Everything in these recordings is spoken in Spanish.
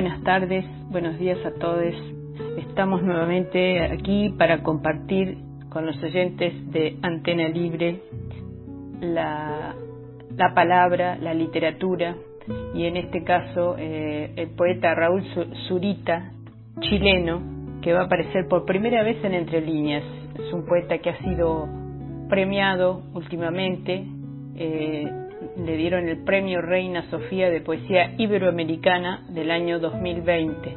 Buenas tardes, buenos días a todos. Estamos nuevamente aquí para compartir con los oyentes de Antena Libre la, la palabra, la literatura y en este caso eh, el poeta Raúl Zurita, chileno, que va a aparecer por primera vez en Entre Líneas. Es un poeta que ha sido premiado últimamente. Eh, le dieron el premio Reina Sofía de Poesía Iberoamericana del año 2020.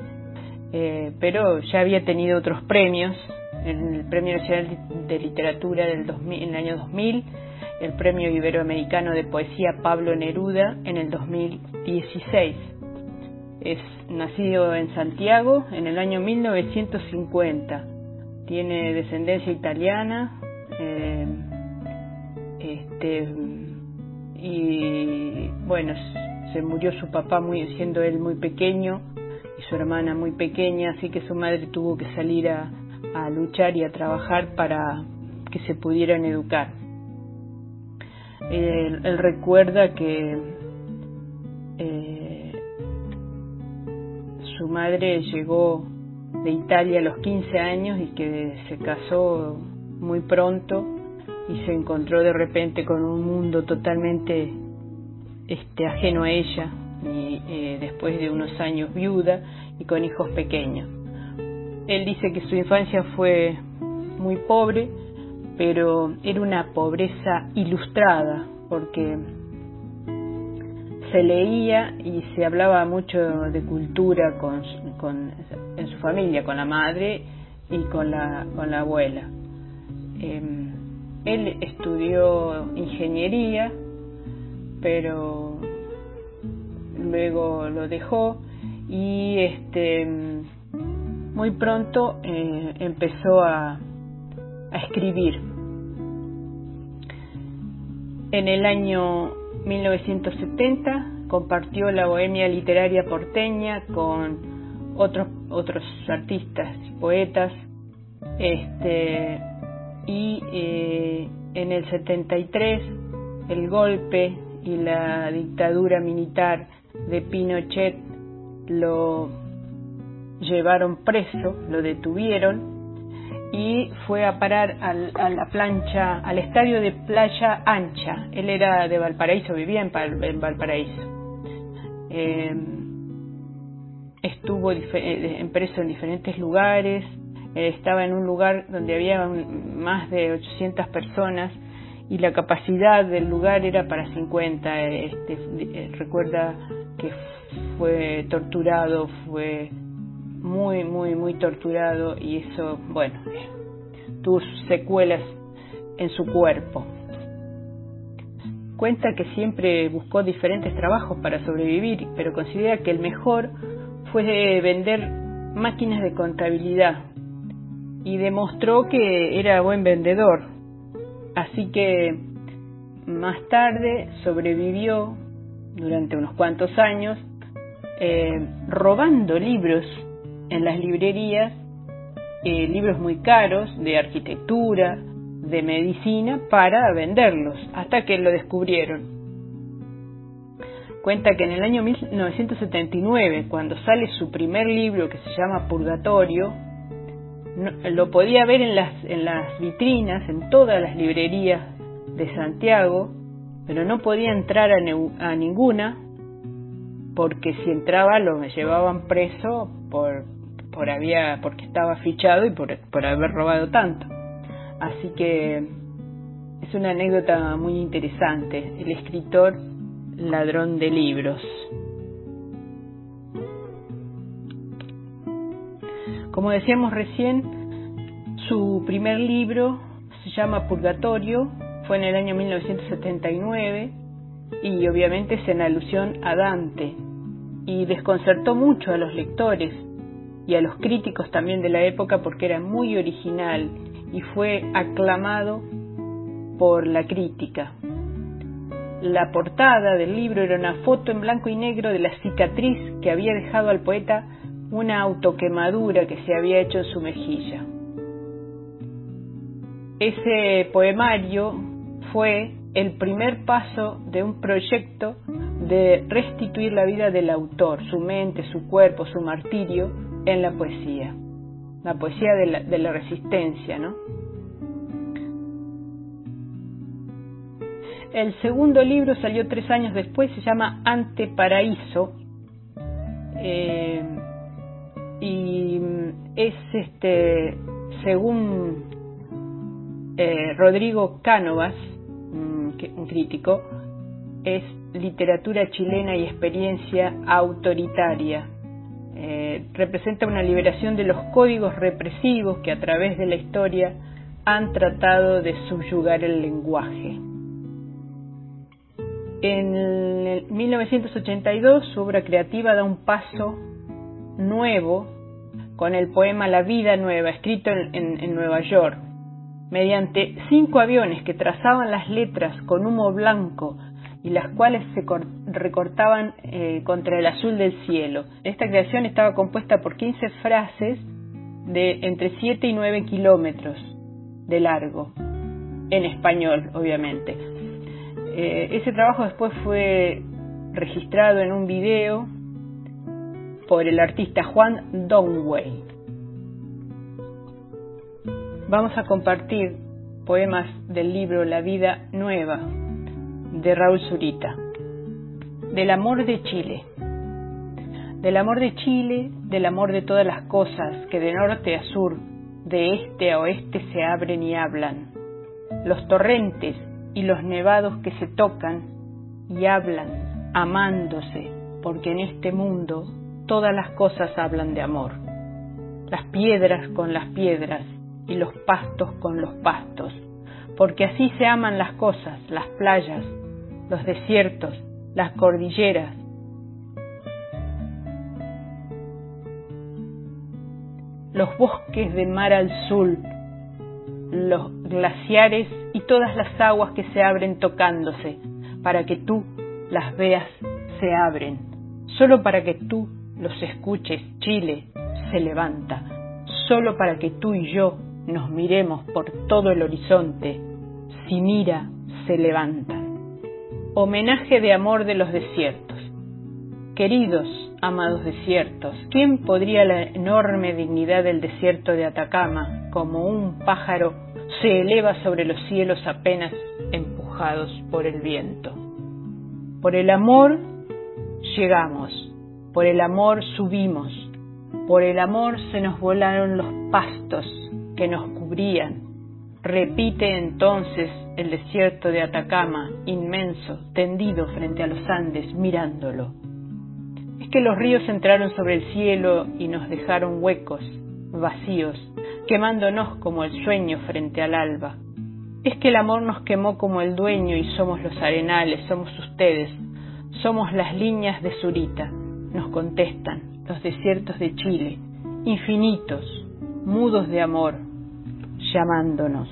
Eh, pero ya había tenido otros premios, el Premio Nacional de Literatura del 2000, en el año 2000, el Premio Iberoamericano de Poesía Pablo Neruda en el 2016. Es nacido en Santiago en el año 1950. Tiene descendencia italiana. Eh, este, y bueno, se murió su papá muy, siendo él muy pequeño y su hermana muy pequeña, así que su madre tuvo que salir a, luchar y a trabajar para que se pudieran educar. Él, él recuerda que eh, su madre llegó de Italia a los 15 años y que se casó muy pronto y se encontró de repente con un mundo totalmente este, ajeno a ella y eh, después de unos años viuda y con hijos pequeños. Él dice que su infancia fue muy pobre, pero era una pobreza ilustrada porque se leía y se hablaba mucho de cultura con, con, en su familia, con la madre y con la, con la abuela. Eh, él estudió ingeniería, pero luego lo dejó y este muy pronto eh, empezó a, a escribir. En el año 1970 compartió la bohemia literaria porteña con otros otros artistas, poetas, este y eh, en el 73 el golpe y la dictadura militar de Pinochet lo llevaron preso, lo detuvieron y fue a parar al, a la plancha, al estadio de Playa Ancha. Él era de Valparaíso, vivía en, Valparaíso. Eh, estuvo en preso en diferentes lugares, eh, estaba en un lugar donde había más de 800 personas y la capacidad del lugar era para 50. Este, eh, recuerda que fue torturado, fue muy, muy, muy torturado y eso, bueno, tuvo secuelas en su cuerpo. Cuenta que siempre buscó diferentes trabajos para sobrevivir, pero considera que el mejor fue vender máquinas de contabilidad y demostró que era buen vendedor. Así que más tarde sobrevivió durante unos cuantos años eh, robando libros en las librerías, eh, libros muy caros de arquitectura, de medicina, para venderlos, hasta que lo descubrieron. Cuenta que en el año 1979, cuando sale su primer libro que se llama Purgatorio, lo podía ver en las, en las vitrinas, en todas las librerías de Santiago, pero no podía entrar a, a ninguna porque si entraba lo llevaban preso por, por había, porque estaba fichado y por, por haber robado tanto. Así que es una anécdota muy interesante. El escritor ladrón de libros. Como decíamos recién, su primer libro se llama Purgatorio, fue en el año 1979 y obviamente es en alusión a Dante y desconcertó mucho a los lectores y a los críticos también de la época porque era muy original y fue aclamado por la crítica. La portada del libro era una foto en blanco y negro de la cicatriz que había dejado al poeta una autoquemadura que se había hecho en su mejilla. Ese poemario fue el primer paso de un proyecto de restituir la vida del autor, su mente, su cuerpo, su martirio, en la poesía. La poesía de la, resistencia, ¿no? El segundo libro salió tres años después, se llama Anteparaíso. Eh, y es este, según eh, Rodrigo Cánovas, un crítico, es literatura chilena y experiencia autoritaria. Eh, representa una liberación de los códigos represivos que a través de la historia han tratado de subyugar el lenguaje. En 1982 su obra creativa da un paso nuevo con el poema La vida nueva, escrito en, Nueva York, mediante cinco aviones que trazaban las letras con humo blanco y las cuales se recortaban eh, contra el azul del cielo. Esta creación estaba compuesta por 15 frases de entre 7 y 9 kilómetros de largo, en español, obviamente. Eh, ese trabajo después fue registrado en un video por el artista Juan Donway. Vamos a compartir poemas del libro La vida nueva de Raúl Zurita. Del amor de Chile. Del amor de Chile, del amor de todas las cosas que de norte a sur, de este a oeste se abren y hablan. Los torrentes y los nevados que se tocan y hablan, amándose, porque en este mundo todas las cosas hablan de amor. Las piedras con las piedras y los pastos con los pastos, porque así se aman las cosas, las playas, los desiertos, las cordilleras. Los bosques de mar al sur, los glaciares y todas las aguas que se abren tocándose, para que tú las veas se abren, solo para que tú los escuches, Chile se levanta, solo para que tú y yo nos miremos por todo el horizonte, si mira, se levanta. Homenaje de amor de los desiertos. Queridos, amados desiertos, ¿quién podría la enorme dignidad del desierto de Atacama, como un pájaro, se eleva sobre los cielos apenas empujados por el viento? Por el amor llegamos, por el amor subimos, por el amor se nos volaron los pastos que nos cubrían. Repite entonces el desierto de Atacama, inmenso, tendido frente a los Andes, mirándolo. Es que los ríos entraron sobre el cielo y nos dejaron huecos, vacíos, quemándonos como el sueño frente al alba. Es que el amor nos quemó como el dueño y somos los arenales, somos ustedes, somos las líneas de Zurita, nos contestan los desiertos de Chile, infinitos, mudos de amor, llamándonos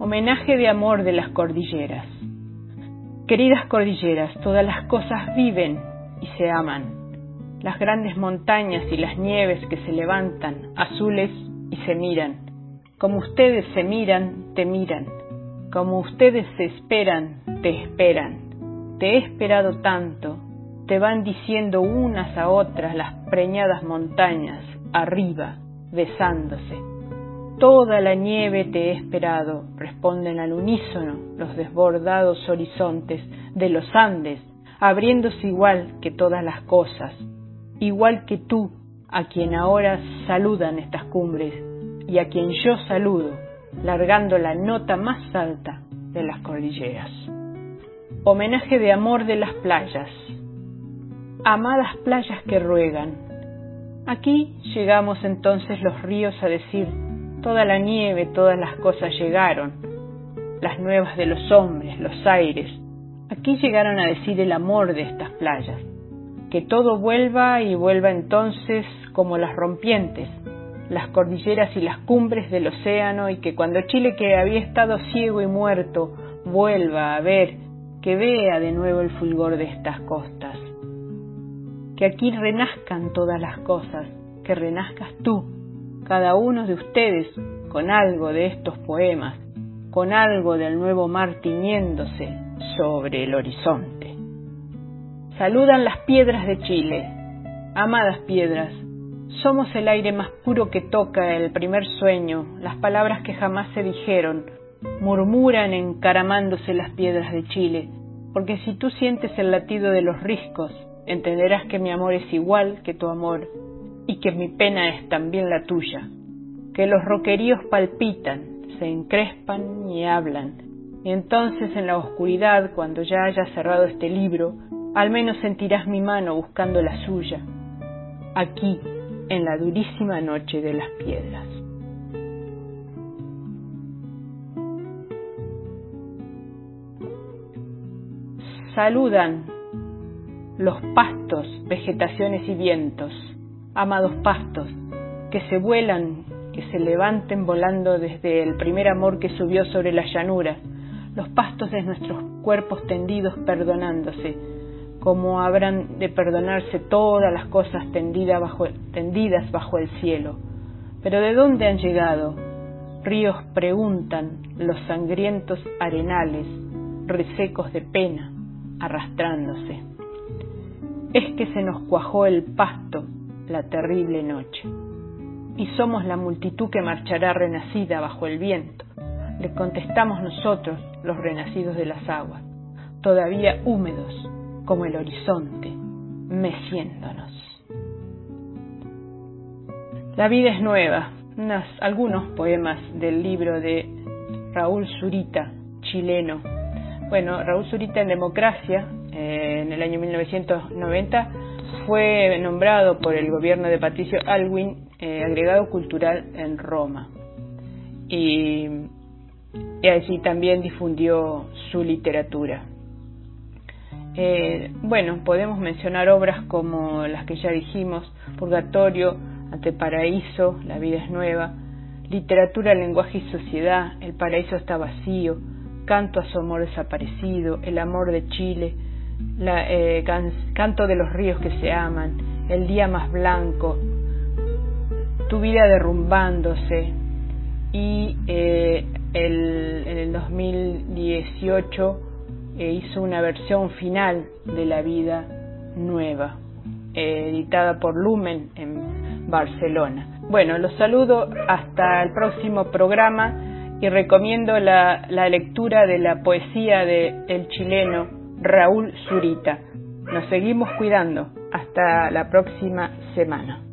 homenaje de amor de las cordilleras. Queridas cordilleras, todas las cosas viven y se aman. Las grandes montañas y las nieves que se levantan, azules y se miran. Como ustedes se miran, te miran. Como ustedes se esperan, te esperan. Te he esperado tanto, te van diciendo unas a otras las preñadas montañas, arriba, besándose. Toda la nieve te he esperado, responden al unísono los desbordados horizontes de los Andes, abriéndose igual que todas las cosas, igual que tú, a quien ahora saludan estas cumbres, y a quien yo saludo, largando la nota más alta de las cordilleras. Homenaje de amor de las playas. Amadas playas que ruegan. Aquí llegamos entonces los ríos a decir Toda la nieve, todas las cosas llegaron, las nuevas de los hombres, los aires. Aquí llegaron a decir el amor de estas playas. Que todo vuelva y vuelva entonces como las rompientes, las cordilleras y las cumbres del océano y que cuando Chile que había estado ciego y muerto vuelva a ver, que vea de nuevo el fulgor de estas costas. Que aquí renazcan todas las cosas, que renazcas tú cada uno de ustedes con algo de estos poemas, con algo del nuevo mar tiñéndose sobre el horizonte. Saludan las piedras de Chile. Amadas piedras, somos el aire más puro que toca el primer sueño, las palabras que jamás se dijeron, murmuran encaramándose las piedras de Chile, porque si tú sientes el latido de los riscos, entenderás que mi amor es igual que tu amor y que mi pena es también la tuya, que los roqueríos palpitan, se encrespan y hablan, y entonces en la oscuridad, cuando ya haya cerrado este libro, al menos sentirás mi mano buscando la suya, aquí, en la durísima noche de las piedras. Saludan los pastos, vegetaciones y vientos, amados pastos, que se vuelan, que se levanten volando desde el primer amor que subió sobre la llanura, los pastos de nuestros cuerpos tendidos perdonándose, como habrán de perdonarse todas las cosas tendidas bajo, tendidas bajo el cielo. Pero ¿de dónde han llegado? Ríos preguntan los sangrientos arenales, resecos de pena, arrastrándose. Es que se nos cuajó el pasto la terrible noche, y somos la multitud que marchará renacida bajo el viento. Le contestamos nosotros, los renacidos de las aguas, todavía húmedos, como el horizonte, meciéndonos. La vida es nueva, algunos poemas del libro de Raúl Zurita, chileno. Bueno, Raúl Zurita en Democracia, en el año 1990, fue nombrado por el gobierno de Patricio Alwin eh, agregado cultural en Roma. Y, y allí también difundió su literatura. Eh, bueno, podemos mencionar obras como las que ya dijimos, Purgatorio, Ante Paraíso, La vida es nueva, Literatura, Lenguaje y Sociedad, El paraíso está vacío, Canto a su amor desaparecido, El amor de Chile, la, eh, Canto de los ríos que se aman, El día más blanco, Tu vida derrumbándose y eh, el, en el 2018 e hizo una versión final de La vida nueva, editada por Lumen en Barcelona. Bueno, los saludo hasta el próximo programa y recomiendo la, lectura de la poesía del el chileno Raúl Zurita. Nos seguimos cuidando. Hasta la próxima semana.